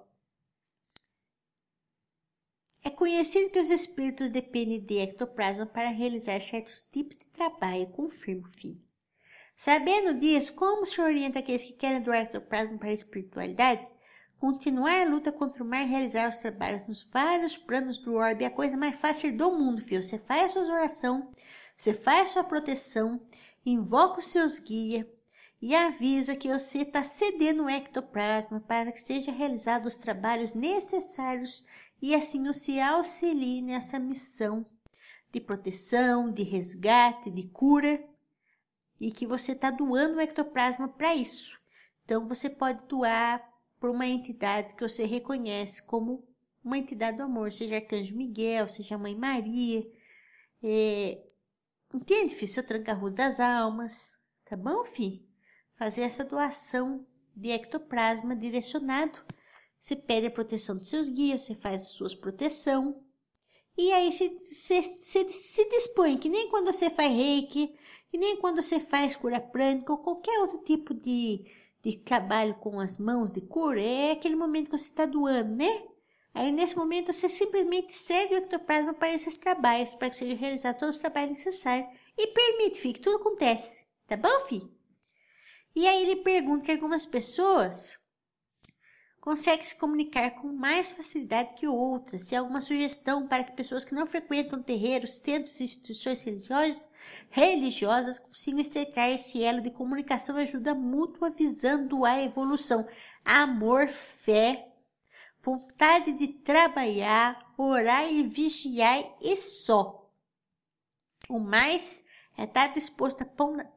É conhecido que os espíritos dependem de ectoplasma para realizar certos tipos de trabalho, confirmo, filho. Sabendo disso, como se orienta aqueles que querem doar ectoplasma para a espiritualidade? Continuar a luta contra o mar e realizar os trabalhos nos vários planos do orbe é a coisa mais fácil do mundo, filho. Você faz as suas orações, você faz a sua proteção, invoca os seus guias e avisa que você está cedendo o ectoplasma para que seja realizado os trabalhos necessários e assim o se auxilie nessa missão de proteção, de resgate, de cura e que você está doando o ectoplasma para isso. Então, você pode doar para uma entidade que você reconhece como uma entidade do amor, seja Arcanjo Miguel, seja Mãe Maria. É... Entende, filho? Seu tranca das almas. Tá bom, filho? Fazer essa doação de ectoplasma direcionado. Você pede a proteção dos seus guias, você faz as suas proteção. E aí se, se, se, se dispõe, que nem quando você faz reiki, e nem quando você faz cura prânica ou qualquer outro tipo de, de trabalho com as mãos de cura, é aquele momento que você está doando, né? Aí nesse momento você simplesmente cede o ectoplasma para esses trabalhos, para que seja realizado todos os trabalhos necessários. E permite, filho, que tudo acontece. Tá bom, filho? E aí ele pergunta que algumas pessoas conseguem se comunicar com mais facilidade que outras. Se há alguma sugestão para que pessoas que não frequentam terreiros, centros e instituições religiosas, religiosas consigam estreitar esse elo de comunicação e ajuda mútua visando a evolução. Amor, fé, vontade de trabalhar, orar e vigiar e só. O mais é estar disposto a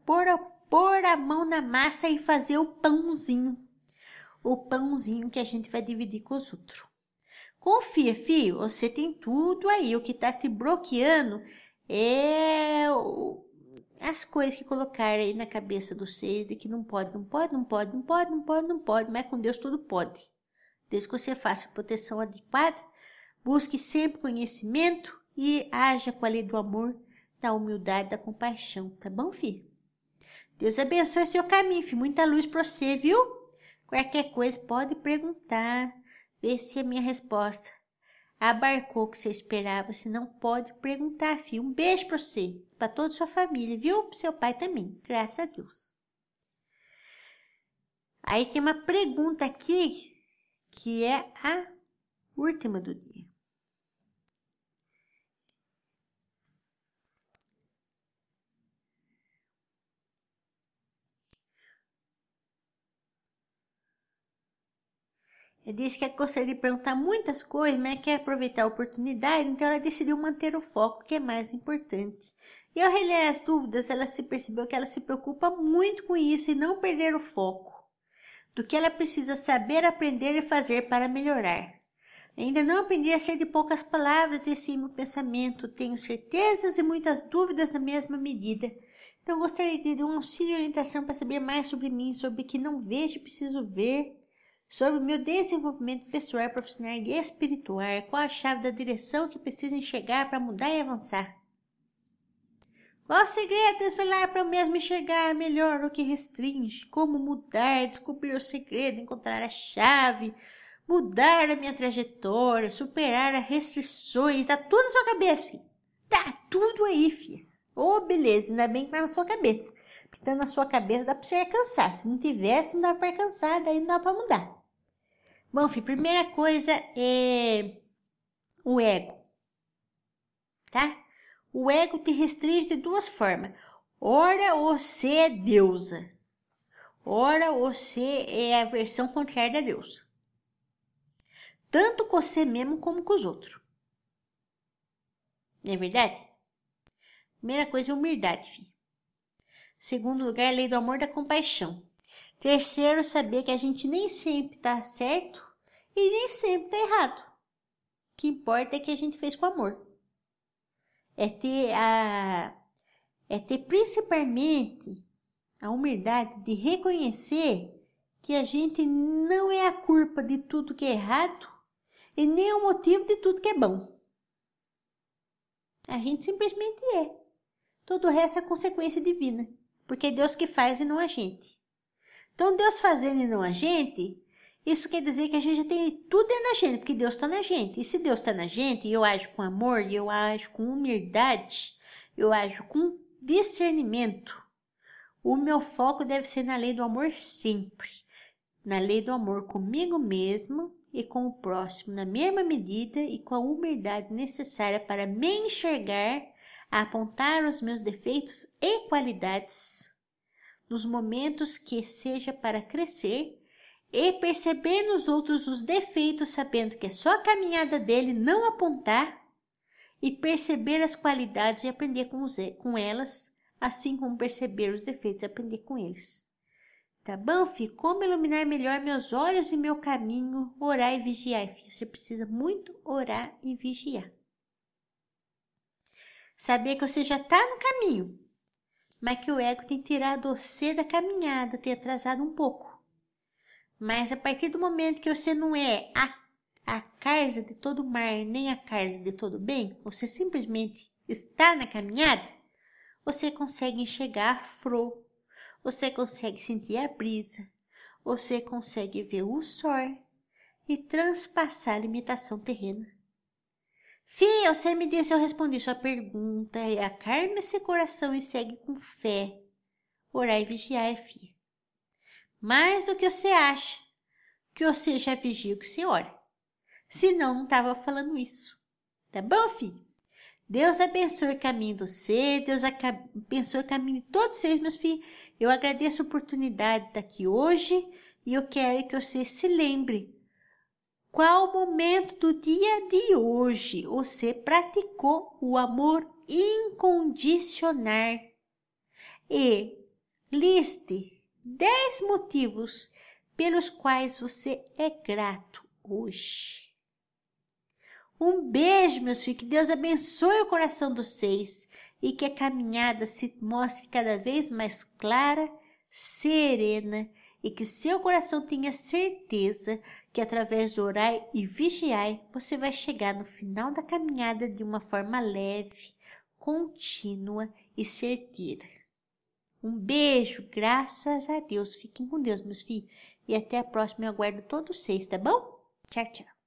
pôr a pôr a mão na massa e fazer o pãozinho. O pãozinho que a gente vai dividir com os outros. Confia, filho, você tem tudo aí. O que tá te bloqueando é as coisas que colocaram aí na cabeça do seis de que não pode, não pode, não pode, não pode, não pode, não pode, mas com Deus tudo pode. Desde que você faça proteção adequada, busque sempre conhecimento e haja com a lei do amor, da humildade, da compaixão, tá bom, filho? Deus abençoe seu caminho, filho. Muita luz para você, viu? Qualquer coisa pode perguntar, ver se a minha resposta abarcou o que você esperava. Se não, pode perguntar, filho. Um beijo para você, para toda a sua família, viu? Para seu pai também. Graças a Deus. Aí tem uma pergunta aqui que é a última do dia. Ela disse que gostaria de perguntar muitas coisas, mas quer aproveitar a oportunidade, então ela decidiu manter o foco, que é mais importante. E ao reler as dúvidas, ela se percebeu que ela se preocupa muito com isso e não perder o foco do que ela precisa saber, aprender e fazer para melhorar. Ainda não aprendi a ser de poucas palavras e sim no pensamento. Tenho certezas e muitas dúvidas na mesma medida. Então gostaria de um auxílio e orientação para saber mais sobre mim, sobre o que não vejo e preciso ver sobre o meu desenvolvimento pessoal, profissional e espiritual, qual a chave da direção que preciso enxergar para mudar e avançar. Qual o segredo desvelar para eu mesmo enxergar melhor o que restringe? Como mudar, descobrir o segredo, encontrar a chave, mudar a minha trajetória, superar as restrições, tá tudo na sua cabeça, filho. Tá tudo aí, filha. Ô, oh, beleza, ainda bem que tá na sua cabeça. Porque tá na sua cabeça dá pra você alcançar. Se não tivesse, não dá pra alcançar, daí não dá pra mudar. Bom, filho, primeira coisa é o ego, tá? O ego te restringe de duas formas. Ora você é deusa. Ora você é a versão contrária da deusa. Tanto com você mesmo como com os outros. Não é verdade? Primeira coisa é humildade, filho. Segundo lugar, lei do amor e da compaixão. Terceiro, saber que a gente nem sempre está certo e nem sempre está errado. O que importa é que a gente fez com amor. É ter a é ter principalmente a humildade de reconhecer que a gente não é a culpa de tudo que é errado e nem o motivo de tudo que é bom. A gente simplesmente é. Todo o resto é consequência divina, porque é Deus que faz e não a gente. Então, Deus fazendo e não a gente, isso quer dizer que a gente já tem tudo dentro da gente, porque Deus está na gente. E se Deus está na gente, e eu ajo com amor, e eu ajo com humildade, eu ajo com discernimento, o meu foco deve ser na lei do amor sempre. Na lei do amor comigo mesmo e com o próximo, na mesma medida e com a humildade necessária para me enxergar, apontar os meus defeitos e qualidades nos momentos que seja para crescer e perceber nos outros os defeitos, sabendo que é só a caminhada dele não apontar e perceber as qualidades e aprender com, os, com elas, assim como perceber os defeitos e aprender com eles. Tá bom, filho? Como iluminar melhor meus olhos e meu caminho? Orar e vigiar, filho. Você precisa muito orar e vigiar. Saber que você já está no caminho, mas que o ego tem tirado você da caminhada, tem atrasado um pouco. Mas a partir do momento que você não é a, a carza de todo mar, nem a carza de todo bem, você simplesmente está na caminhada, você consegue enxergar fro, você consegue sentir a brisa, você consegue ver o sol e transpassar a limitação terrena. Fia, você me disse, eu respondi sua pergunta. Acalme esse coração e segue com fé. Orar e vigiar, filha. mais do que você acha, que você já vigia o que você ora. Senão não estava falando isso. Tá bom, filho? Deus abençoe o caminho do você, Deus abençoe o caminho de todos vocês, meus filhos. Eu agradeço a oportunidade de estar aqui hoje e eu quero que você se lembre qual momento do dia de hoje você praticou o amor incondicional e liste 10 motivos pelos quais você é grato hoje. Um beijo, meus filhos, que Deus abençoe o coração dos seis e que a caminhada se mostre cada vez mais clara, serena e que seu coração tenha certeza que através do orar e vigiar você vai chegar no final da caminhada de uma forma leve, contínua e certeira. Um beijo, graças a Deus. Fiquem com Deus, meus filhos. E até a próxima. Eu aguardo todos vocês, tá bom? Tchau, tchau.